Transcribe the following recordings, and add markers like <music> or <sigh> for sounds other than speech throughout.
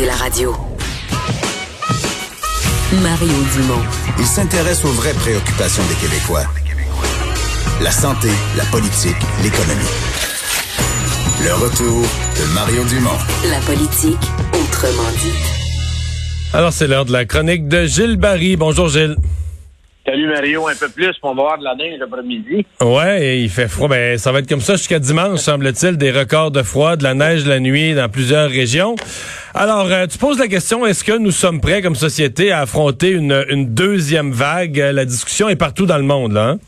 écoutez la radio. Mario Dumont. Il s'intéresse aux vraies préoccupations des Québécois. La santé, la politique, l'économie. Le retour de Mario Dumont. La politique, autrement dit. Alors, c'est l'heure de la chronique de Gilles Barry. Bonjour, Gilles. Salut Mario, un peu plus, on va avoir de la neige l'après-midi. Ouais, il fait froid. Ben, ça va être comme ça jusqu'à dimanche, semble-t-il, des records de froid, de la neige la nuit dans plusieurs régions. Alors, euh, tu poses la question, est-ce que nous sommes prêts comme société à affronter une, une deuxième vague? La discussion est partout dans le monde, là. Hein?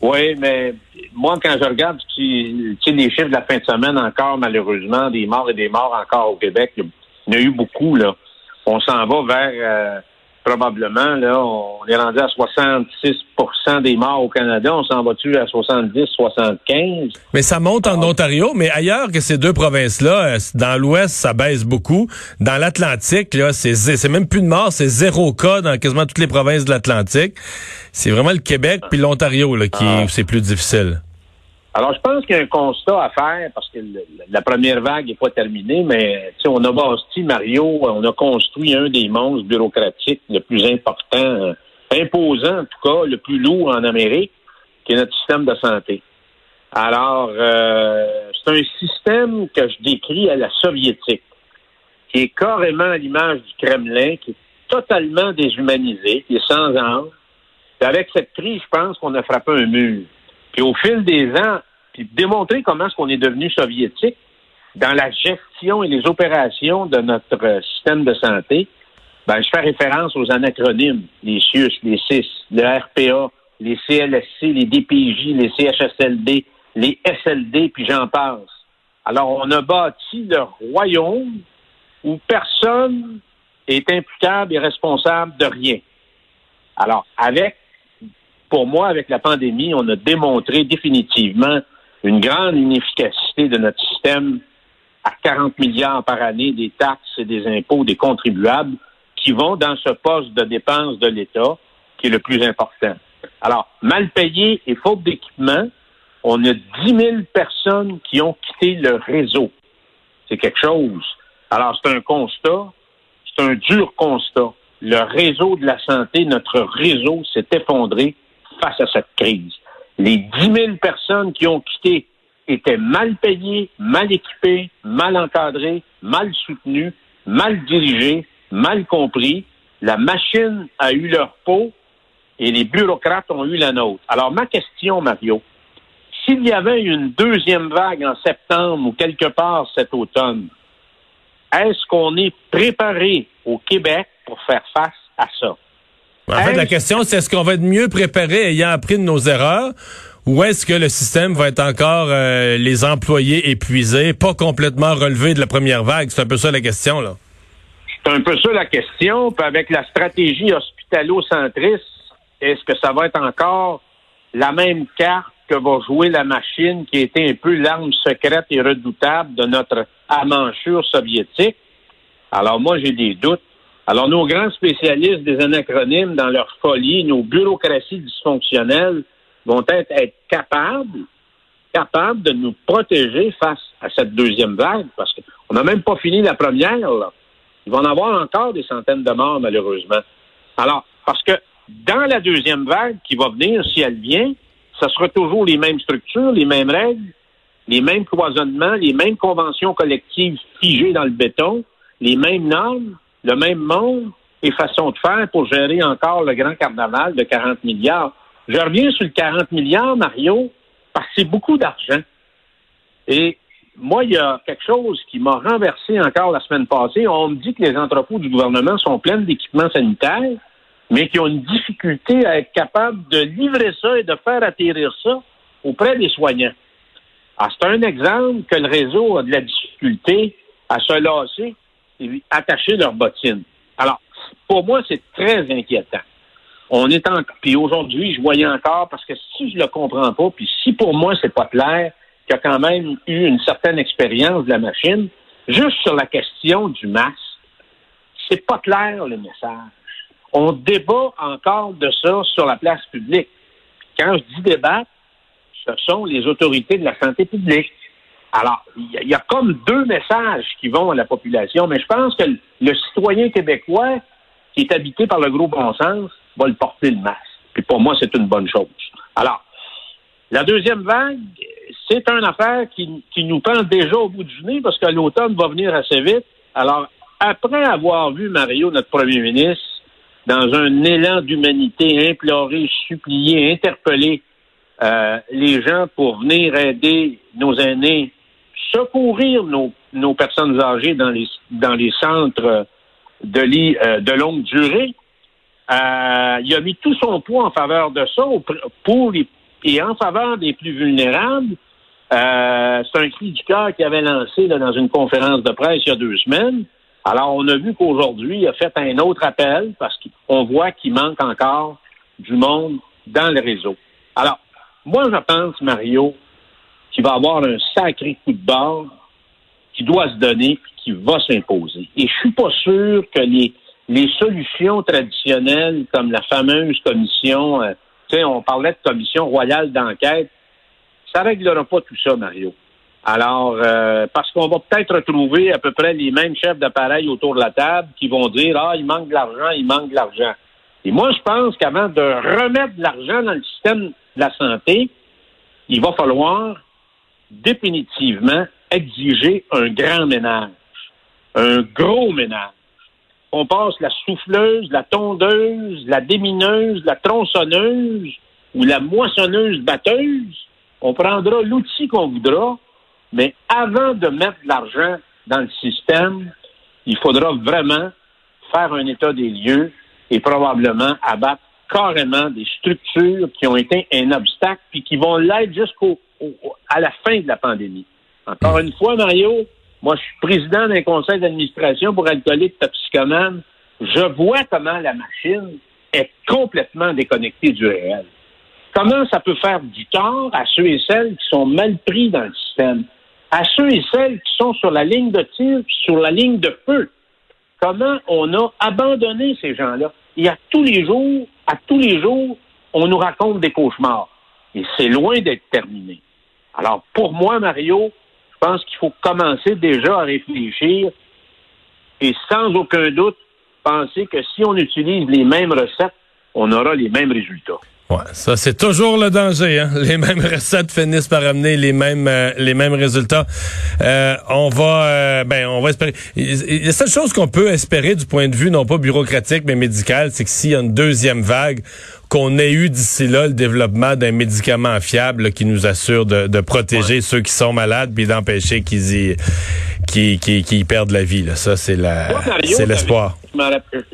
Oui, mais moi, quand je regarde tu sais, les chiffres de la fin de semaine encore, malheureusement, des morts et des morts encore au Québec, il y en a eu beaucoup, là. On s'en va vers... Euh, probablement, là, on est rendu à 66% des morts au Canada. On s'en va-tu à 70, 75? Mais ça monte en Ontario, mais ailleurs que ces deux provinces-là, euh, dans l'Ouest, ça baisse beaucoup. Dans l'Atlantique, là, c'est, c'est même plus de morts, c'est zéro cas dans quasiment toutes les provinces de l'Atlantique. C'est vraiment le Québec puis l'Ontario, là, qui, ah. c'est plus difficile. Alors, je pense qu'il y a un constat à faire parce que la première vague n'est pas terminée, mais on a bâti, Mario, on a construit un des monstres bureaucratiques le plus important, euh, imposant en tout cas, le plus lourd en Amérique, qui est notre système de santé. Alors, euh, c'est un système que je décris à la soviétique, qui est carrément à l'image du Kremlin, qui est totalement déshumanisé, qui est sans âme. avec cette crise, je pense qu'on a frappé un mur. Puis au fil des ans, puis démontrer comment est-ce qu'on est devenu soviétique dans la gestion et les opérations de notre système de santé, ben, je fais référence aux anacronymes, les CIUS, les CIS, le RPA, les CLSC, les DPJ, les CHSLD, les SLD, puis j'en passe. Alors, on a bâti le royaume où personne est imputable et responsable de rien. Alors, avec pour moi, avec la pandémie, on a démontré définitivement une grande inefficacité de notre système à 40 milliards par année des taxes et des impôts des contribuables qui vont dans ce poste de dépense de l'État qui est le plus important. Alors, mal payé et faute d'équipement, on a 10 000 personnes qui ont quitté le réseau. C'est quelque chose. Alors, c'est un constat, c'est un dur constat. Le réseau de la santé, notre réseau s'est effondré face à cette crise. Les 10 000 personnes qui ont quitté étaient mal payées, mal équipées, mal encadrées, mal soutenues, mal dirigées, mal compris. La machine a eu leur peau et les bureaucrates ont eu la nôtre. Alors, ma question, Mario, s'il y avait une deuxième vague en septembre ou quelque part cet automne, est-ce qu'on est préparé au Québec pour faire face à ça? En fait, la question, c'est est-ce qu'on va être mieux préparé ayant appris de nos erreurs ou est-ce que le système va être encore euh, les employés épuisés, pas complètement relevés de la première vague? C'est un peu ça la question, là. C'est un peu ça la question. Puis avec la stratégie hospitalo-centriste, est-ce que ça va être encore la même carte que va jouer la machine qui était un peu l'arme secrète et redoutable de notre amanchure soviétique? Alors moi, j'ai des doutes. Alors, nos grands spécialistes des anacronymes, dans leur folie, nos bureaucraties dysfonctionnelles, vont être, être capables, capables de nous protéger face à cette deuxième vague, parce qu'on n'a même pas fini la première. Là. Il va en avoir encore des centaines de morts, malheureusement. Alors, parce que dans la deuxième vague qui va venir, si elle vient, ce sera toujours les mêmes structures, les mêmes règles, les mêmes cloisonnements, les mêmes conventions collectives figées dans le béton, les mêmes normes, le même monde et façon de faire pour gérer encore le grand carnaval de 40 milliards. Je reviens sur le 40 milliards, Mario, parce que c'est beaucoup d'argent. Et moi, il y a quelque chose qui m'a renversé encore la semaine passée. On me dit que les entrepôts du gouvernement sont pleins d'équipements sanitaires, mais qui ont une difficulté à être capables de livrer ça et de faire atterrir ça auprès des soignants. Ah, c'est un exemple que le réseau a de la difficulté à se lasser attacher leurs bottines. Alors, pour moi, c'est très inquiétant. On est en, puis aujourd'hui, je voyais encore, parce que si je le comprends pas, puis si pour moi c'est pas clair, qu'il y a quand même eu une certaine expérience de la machine, juste sur la question du masque, c'est pas clair le message. On débat encore de ça sur la place publique. Quand je dis débat, ce sont les autorités de la santé publique. Alors, il y, a comme deux messages qui vont à la population, mais je pense que le, citoyen québécois qui est habité par le gros bon sens va le porter le masque. Puis pour moi, c'est une bonne chose. Alors, la deuxième vague, c'est une affaire qui, nous prend déjà au bout du nez parce que l'automne va venir assez vite. Alors, après avoir vu Mario, notre premier ministre, dans un élan d'humanité, implorer, supplier, interpeller euh, les gens pour venir aider nos aînés secourir nos, nos personnes âgées dans les, dans les centres de euh, de longue durée. Euh, il a mis tout son poids en faveur de ça pour et en faveur des plus vulnérables. Euh, c'est un cri du cœur qu'il avait lancé dans une conférence de presse il y a deux semaines. Alors, on a vu qu'aujourd'hui, il a fait un autre appel parce qu'on voit qu'il manque encore du monde dans le réseau. Alors, moi, je pense, Mario, qui va avoir un sacré coup de barre, qui doit se donner, puis qui va s'imposer. Et je suis pas sûr que les, les solutions traditionnelles, comme la fameuse commission, euh, on parlait de commission royale d'enquête, ça réglera pas tout ça, Mario. Alors, euh, parce qu'on va peut-être retrouver à peu près les mêmes chefs d'appareil autour de la table qui vont dire Ah, il manque de l'argent, il manque de l'argent. Et moi, je pense qu'avant de remettre de l'argent dans le système de la santé, il va falloir définitivement exiger un grand ménage, un gros ménage. On passe la souffleuse, la tondeuse, la démineuse, la tronçonneuse ou la moissonneuse batteuse. On prendra l'outil qu'on voudra, mais avant de mettre l'argent dans le système, il faudra vraiment faire un état des lieux et probablement abattre carrément des structures qui ont été un obstacle puis qui vont l'être jusqu'au à la fin de la pandémie. Encore une fois, Mario, moi, je suis président d'un conseil d'administration pour alcooliques toxicomanes. Je vois comment la machine est complètement déconnectée du réel. Comment ça peut faire du tort à ceux et celles qui sont mal pris dans le système, à ceux et celles qui sont sur la ligne de tir, sur la ligne de feu. Comment on a abandonné ces gens-là? Et à tous les jours, à tous les jours, on nous raconte des cauchemars. Et c'est loin d'être terminé. Alors, pour moi, Mario, je pense qu'il faut commencer déjà à réfléchir et sans aucun doute penser que si on utilise les mêmes recettes, on aura les mêmes résultats. Ouais, ça c'est toujours le danger. Hein? Les mêmes <laughs> recettes finissent par amener les mêmes euh, les mêmes résultats. Euh, on va euh, ben on va espérer. La seule chose qu'on peut espérer du point de vue non pas bureaucratique mais médical, c'est que s'il y a une deuxième vague, qu'on ait eu d'ici là le développement d'un médicament fiable qui nous assure de, protéger ceux qui sont malades puis d'empêcher qu'ils y qui, qui, qui perdent la vie. Là. Ça, c'est la c'est l'espoir.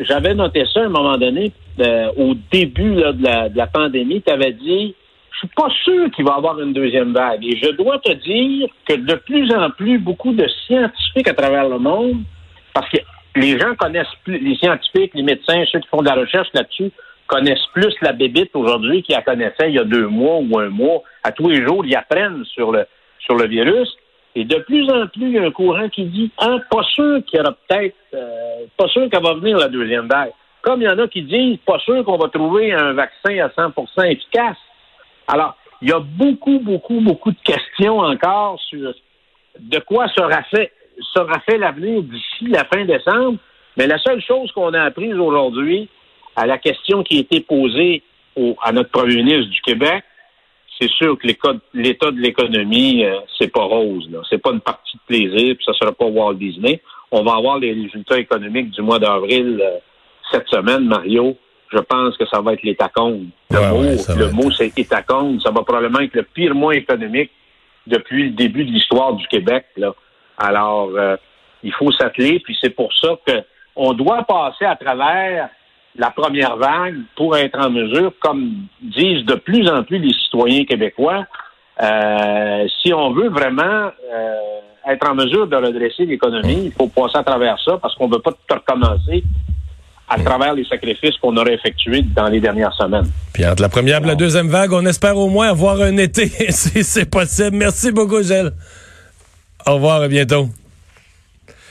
J'avais noté ça à un moment donné, euh, au début là, de, la, de, la, pandémie, tu avais dit Je suis pas sûr qu'il va y avoir une deuxième vague. Et je dois te dire que de plus en plus, beaucoup de scientifiques à travers le monde, parce que les gens connaissent plus, les scientifiques, les médecins, ceux qui font de la recherche là-dessus, connaissent plus la bébite aujourd'hui qu'ils la connaissaient il y a deux mois ou un mois. À tous les jours, ils apprennent sur le, sur le virus. Et de plus en plus, il y a un courant qui dit ah, pas sûr qu'il y aura peut-être euh, pas sûr qu'elle va venir la deuxième vague. Comme il y en a qui disent pas sûr qu'on va trouver un vaccin à 100% efficace. Alors, il y a beaucoup, beaucoup, beaucoup de questions encore sur de quoi sera fait sera fait l'avenir d'ici la fin décembre. Mais la seule chose qu'on a apprise aujourd'hui, à la question qui a été posée à notre premier ministre du Québec, c'est sûr que l'état de l'économie, euh, c'est pas rose. C'est pas une partie de plaisir, puis ça sera pas Walt Disney. On va avoir les résultats économiques du mois d'avril euh, cette semaine, Mario. Je pense que ça va être l'étacombe. Le mot, le mot c'est étacombe. Ça va probablement être le pire mois économique depuis le début de l'histoire du Québec. Là. Alors, euh, il faut s'atteler, puis c'est pour ça que on doit passer à travers la première vague pour être en mesure, comme disent de plus en plus les citoyens québécois, euh, si on veut vraiment euh, être en mesure de redresser l'économie, il faut passer à travers ça parce qu'on ne veut pas tout recommencer à travers les sacrifices qu'on aurait effectués dans les dernières semaines. Puis entre la première et la deuxième vague, on espère au moins avoir un été, <laughs> si c'est possible. Merci beaucoup, Gilles. Au revoir, à bientôt.